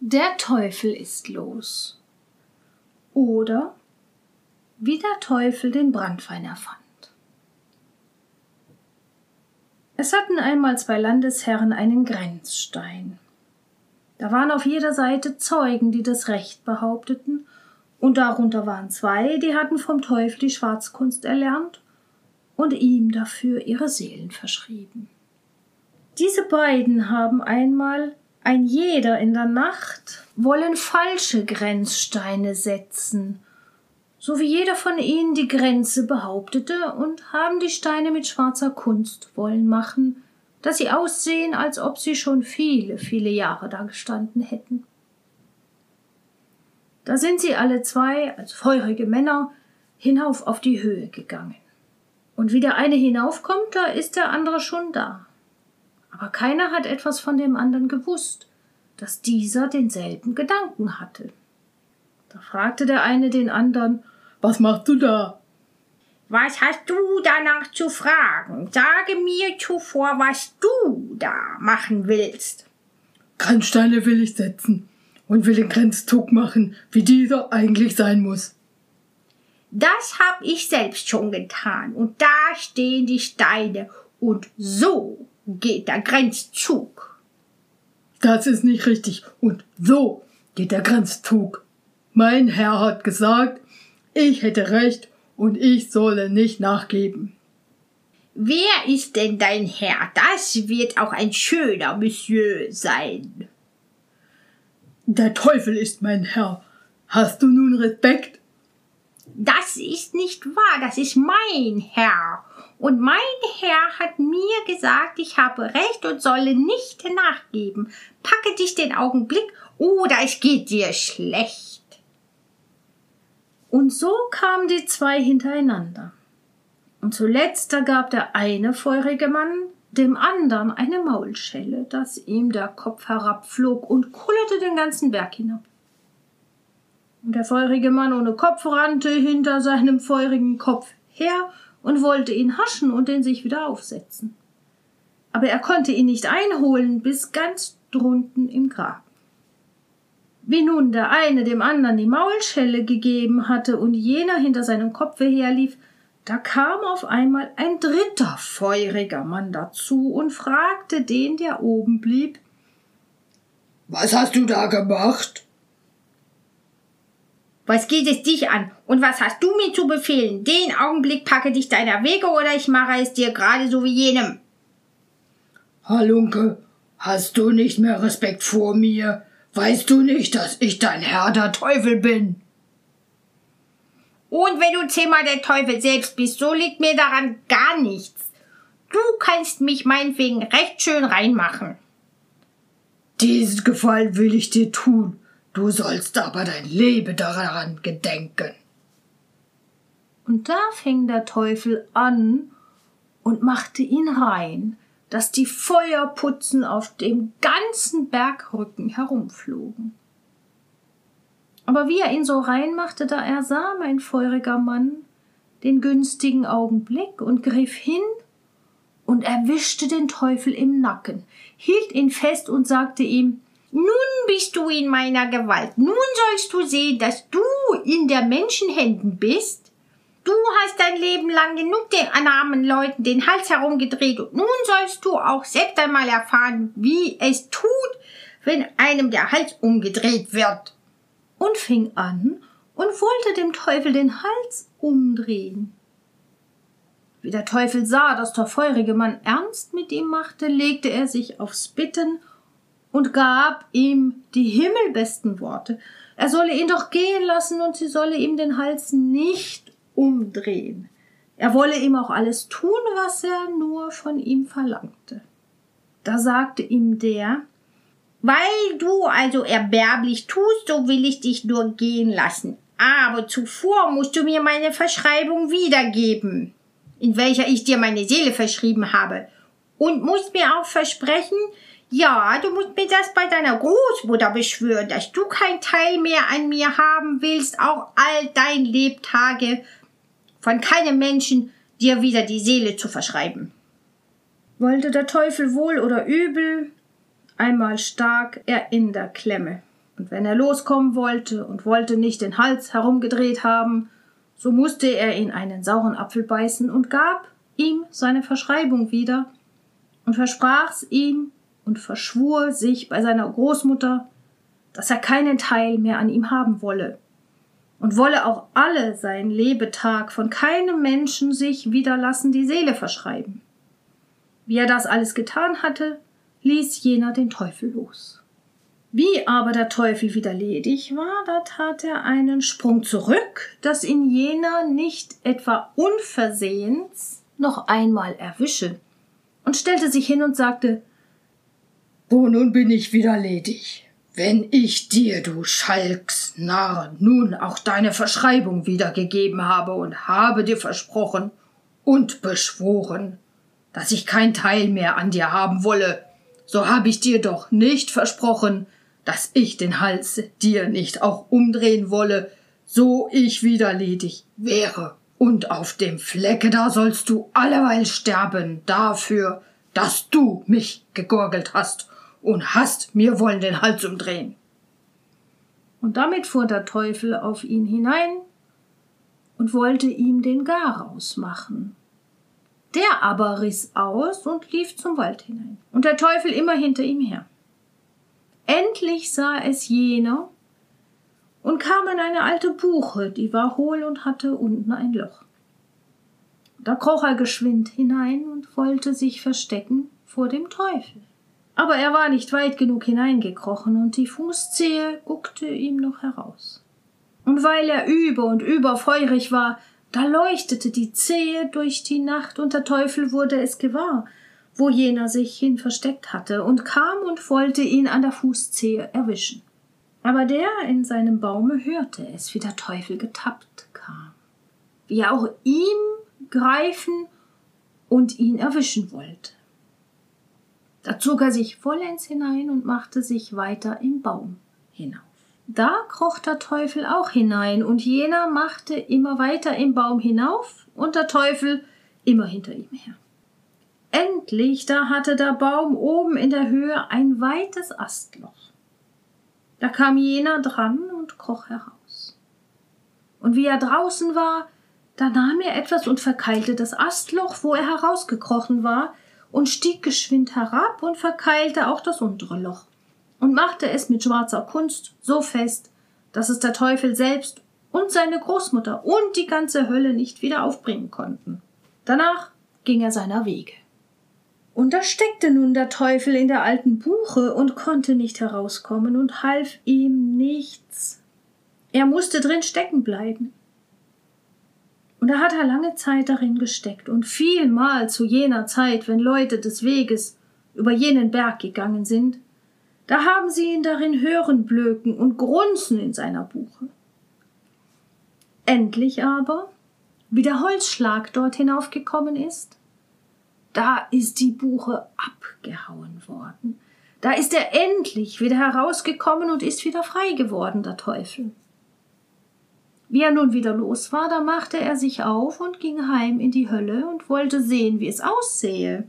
Der Teufel ist los. Oder wie der Teufel den Brandwein erfand. Es hatten einmal zwei Landesherren einen Grenzstein. Da waren auf jeder Seite Zeugen, die das Recht behaupteten, und darunter waren zwei, die hatten vom Teufel die Schwarzkunst erlernt und ihm dafür ihre Seelen verschrieben. Diese beiden haben einmal ein jeder in der Nacht wollen falsche Grenzsteine setzen, so wie jeder von ihnen die Grenze behauptete und haben die Steine mit schwarzer Kunst wollen machen, dass sie aussehen, als ob sie schon viele, viele Jahre da gestanden hätten. Da sind sie alle zwei, als feurige Männer, hinauf auf die Höhe gegangen. Und wie der eine hinaufkommt, da ist der andere schon da. Aber keiner hat etwas von dem anderen gewusst, dass dieser denselben Gedanken hatte. Da fragte der eine den anderen, was machst du da? Was hast du danach zu fragen? Sage mir zuvor, was du da machen willst. Grenzsteine will ich setzen und will den Grenzzug machen, wie dieser eigentlich sein muss. Das hab ich selbst schon getan, und da stehen die Steine, und so geht der Grenzzug. Das ist nicht richtig, und so geht der Grenzzug. Mein Herr hat gesagt, ich hätte recht und ich solle nicht nachgeben. Wer ist denn dein Herr? Das wird auch ein schöner Monsieur sein. Der Teufel ist mein Herr. Hast du nun Respekt? Das ist nicht wahr, das ist mein Herr. Und mein Herr hat mir gesagt, ich habe recht und solle nicht nachgeben. Packe dich den Augenblick oder es geht dir schlecht. Und so kamen die zwei hintereinander. Und zuletzt gab der eine feurige Mann dem andern eine Maulschelle, dass ihm der Kopf herabflog und kullerte den ganzen Berg hinab. Und der feurige Mann ohne Kopf rannte hinter seinem feurigen Kopf her und wollte ihn haschen und den sich wieder aufsetzen. Aber er konnte ihn nicht einholen bis ganz drunten im Grab. Wie nun der eine dem andern die Maulschelle gegeben hatte und jener hinter seinem Kopfe herlief, da kam auf einmal ein dritter feuriger Mann dazu und fragte den, der oben blieb, Was hast du da gemacht? Was geht es dich an? Und was hast du mir zu befehlen? Den Augenblick packe dich deiner Wege oder ich mache es dir gerade so wie jenem. Halunke, hast du nicht mehr Respekt vor mir? Weißt du nicht, dass ich dein Herr der Teufel bin? Und wenn du zehnmal der Teufel selbst bist, so liegt mir daran gar nichts. Du kannst mich meinetwegen recht schön reinmachen. Diesen Gefallen will ich dir tun. Du sollst aber dein Leben daran gedenken. Und da fing der Teufel an und machte ihn rein, dass die Feuerputzen auf dem ganzen Bergrücken herumflogen. Aber wie er ihn so reinmachte, da ersah mein feuriger Mann den günstigen Augenblick und griff hin und erwischte den Teufel im Nacken, hielt ihn fest und sagte ihm Nun bist du in meiner Gewalt, nun sollst du sehen, dass du in der Menschenhänden bist Du hast dein Leben lang genug den armen Leuten den Hals herumgedreht und nun sollst du auch selbst einmal erfahren, wie es tut, wenn einem der Hals umgedreht wird. Und fing an und wollte dem Teufel den Hals umdrehen. Wie der Teufel sah, dass der feurige Mann ernst mit ihm machte, legte er sich aufs Bitten und gab ihm die himmelbesten Worte. Er solle ihn doch gehen lassen und sie solle ihm den Hals nicht umdrehen. Er wolle ihm auch alles tun, was er nur von ihm verlangte. Da sagte ihm der, weil du also erbärmlich tust, so will ich dich nur gehen lassen. Aber zuvor musst du mir meine Verschreibung wiedergeben, in welcher ich dir meine Seele verschrieben habe. Und musst mir auch versprechen, ja, du musst mir das bei deiner Großmutter beschwören, dass du kein Teil mehr an mir haben willst, auch all dein Lebtage von keinem Menschen dir wieder die Seele zu verschreiben. Wollte der Teufel wohl oder übel, einmal stark er in der Klemme. Und wenn er loskommen wollte und wollte nicht den Hals herumgedreht haben, so musste er in einen sauren Apfel beißen und gab ihm seine Verschreibung wieder und versprach's ihm und verschwur sich bei seiner Großmutter, dass er keinen Teil mehr an ihm haben wolle und wolle auch alle sein Lebetag von keinem Menschen sich wieder lassen die Seele verschreiben. Wie er das alles getan hatte, ließ jener den Teufel los. Wie aber der Teufel wieder ledig war, da tat er einen Sprung zurück, dass ihn jener nicht etwa unversehens noch einmal erwische, und stellte sich hin und sagte Wo nun bin ich wieder ledig. Wenn ich dir, du Schalks Narr, nun auch deine Verschreibung wiedergegeben habe und habe dir versprochen und beschworen, dass ich kein Teil mehr an dir haben wolle, so habe ich dir doch nicht versprochen, dass ich den Hals dir nicht auch umdrehen wolle, so ich wieder ledig wäre. Und auf dem Flecke da sollst du alleweil sterben dafür, dass du mich gegurgelt hast und hast mir wollen den Hals umdrehen. Und damit fuhr der Teufel auf ihn hinein und wollte ihm den Garaus machen. Der aber riss aus und lief zum Wald hinein, und der Teufel immer hinter ihm her. Endlich sah es jener und kam an eine alte Buche, die war hohl und hatte unten ein Loch. Da kroch er geschwind hinein und wollte sich verstecken vor dem Teufel. Aber er war nicht weit genug hineingekrochen und die Fußzehe guckte ihm noch heraus. Und weil er über und über feurig war, da leuchtete die Zehe durch die Nacht und der Teufel wurde es gewahr, wo jener sich hin versteckt hatte und kam und wollte ihn an der Fußzehe erwischen. Aber der in seinem Baume hörte es, wie der Teufel getappt kam, wie er auch ihm greifen und ihn erwischen wollte. Da zog er sich vollends hinein und machte sich weiter im Baum hinauf. Da kroch der Teufel auch hinein, und jener machte immer weiter im Baum hinauf, und der Teufel immer hinter ihm her. Endlich, da hatte der Baum oben in der Höhe ein weites Astloch. Da kam jener dran und kroch heraus. Und wie er draußen war, da nahm er etwas und verkeilte das Astloch, wo er herausgekrochen war, und stieg geschwind herab und verkeilte auch das untere Loch und machte es mit schwarzer Kunst so fest, dass es der Teufel selbst und seine Großmutter und die ganze Hölle nicht wieder aufbringen konnten. Danach ging er seiner Wege. Und da steckte nun der Teufel in der alten Buche und konnte nicht herauskommen und half ihm nichts. Er musste drin stecken bleiben. Und da hat er lange Zeit darin gesteckt und vielmal zu jener Zeit, wenn Leute des Weges über jenen Berg gegangen sind, da haben sie ihn darin hören blöken und grunzen in seiner Buche. Endlich aber, wie der Holzschlag dort hinaufgekommen ist, da ist die Buche abgehauen worden. Da ist er endlich wieder herausgekommen und ist wieder frei geworden, der Teufel. Wie er nun wieder los war, da machte er sich auf und ging heim in die Hölle und wollte sehen, wie es aussehe.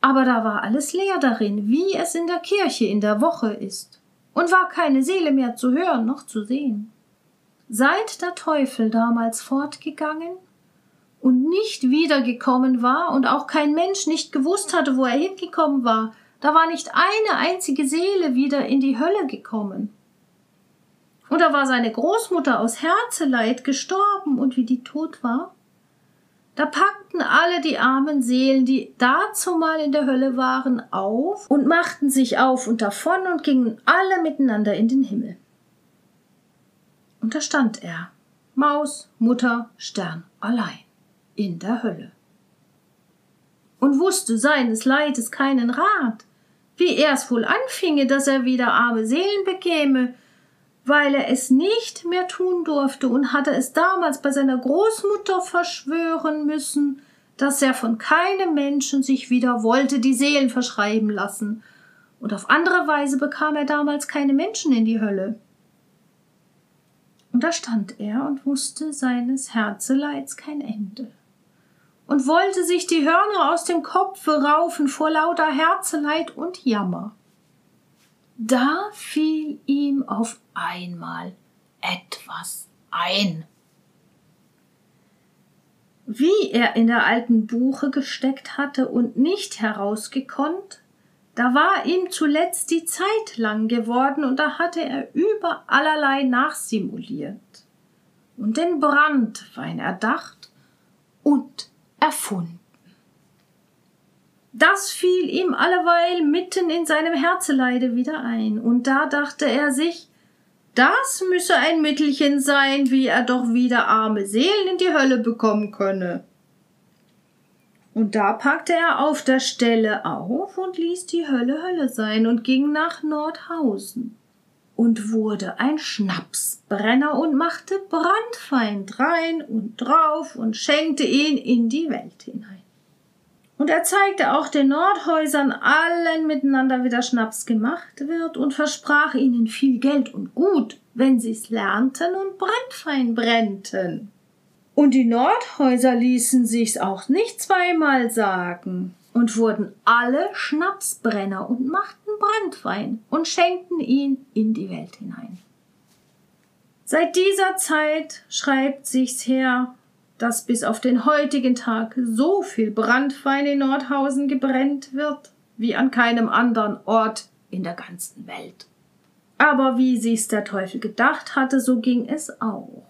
Aber da war alles leer darin, wie es in der Kirche in der Woche ist, und war keine Seele mehr zu hören noch zu sehen. Seit der Teufel damals fortgegangen und nicht wiedergekommen war und auch kein Mensch nicht gewusst hatte, wo er hingekommen war, da war nicht eine einzige Seele wieder in die Hölle gekommen. Und da war seine Großmutter aus Herzeleid gestorben und wie die tot war, da packten alle die armen Seelen, die dazu mal in der Hölle waren, auf und machten sich auf und davon und gingen alle miteinander in den Himmel. Und da stand er, Maus, Mutter, Stern, allein, in der Hölle. Und wusste seines Leides keinen Rat, wie er's wohl anfinge, dass er wieder arme Seelen bekäme, weil er es nicht mehr tun durfte und hatte es damals bei seiner Großmutter verschwören müssen, dass er von keinem Menschen sich wieder wollte die Seelen verschreiben lassen, und auf andere Weise bekam er damals keine Menschen in die Hölle. Und da stand er und wusste seines Herzeleids kein Ende und wollte sich die Hörner aus dem Kopfe raufen vor lauter Herzeleid und Jammer. Da fiel ihm auf einmal etwas ein. Wie er in der alten Buche gesteckt hatte und nicht herausgekonnt, da war ihm zuletzt die Zeit lang geworden und da hatte er über allerlei nachsimuliert und den Brandwein erdacht und erfunden. Das fiel ihm alleweil mitten in seinem Herzeleide wieder ein, und da dachte er sich, das müsse ein Mittelchen sein, wie er doch wieder arme Seelen in die Hölle bekommen könne. Und da packte er auf der Stelle auf und ließ die Hölle Hölle sein und ging nach Nordhausen und wurde ein Schnapsbrenner und machte Brandwein drein und drauf und schenkte ihn in die Welt hinein. Und er zeigte auch den Nordhäusern allen miteinander, wie der Schnaps gemacht wird und versprach ihnen viel Geld und Gut, wenn sie's lernten und Brandwein brennten. Und die Nordhäuser ließen sich's auch nicht zweimal sagen und wurden alle Schnapsbrenner und machten Brandwein und schenkten ihn in die Welt hinein. Seit dieser Zeit schreibt sich's her, dass bis auf den heutigen Tag so viel Brandwein in Nordhausen gebrennt wird, wie an keinem anderen Ort in der ganzen Welt. Aber wie sich's der Teufel gedacht hatte, so ging es auch.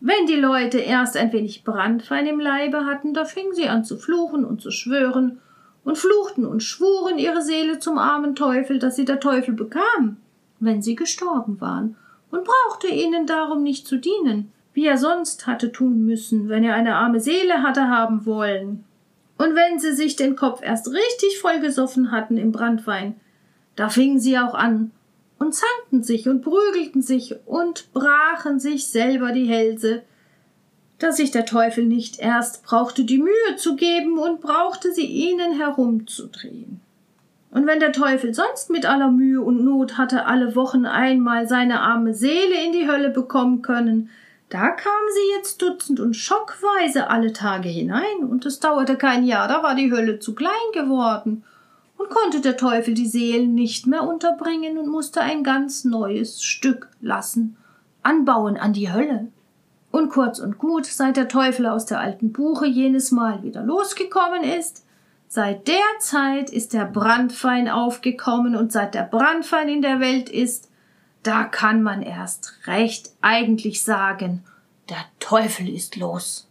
Wenn die Leute erst ein wenig Brandwein im Leibe hatten, da fingen sie an zu fluchen und zu schwören und fluchten und schwuren ihre Seele zum armen Teufel, dass sie der Teufel bekam, wenn sie gestorben waren, und brauchte ihnen darum nicht zu dienen, wie er sonst hatte tun müssen, wenn er eine arme Seele hatte haben wollen. Und wenn sie sich den Kopf erst richtig vollgesoffen hatten im Brandwein, da fingen sie auch an, und zankten sich und prügelten sich und brachen sich selber die Hälse, dass sich der Teufel nicht erst brauchte die Mühe zu geben und brauchte sie ihnen herumzudrehen. Und wenn der Teufel sonst mit aller Mühe und Not hatte alle Wochen einmal seine arme Seele in die Hölle bekommen können, da kam sie jetzt dutzend und schockweise alle Tage hinein, und es dauerte kein Jahr, da war die Hölle zu klein geworden, und konnte der Teufel die Seelen nicht mehr unterbringen und musste ein ganz neues Stück lassen, anbauen an die Hölle. Und kurz und gut, seit der Teufel aus der alten Buche jenes Mal wieder losgekommen ist, seit der Zeit ist der Brandfein aufgekommen und seit der Brandfein in der Welt ist, da kann man erst recht eigentlich sagen, der Teufel ist los.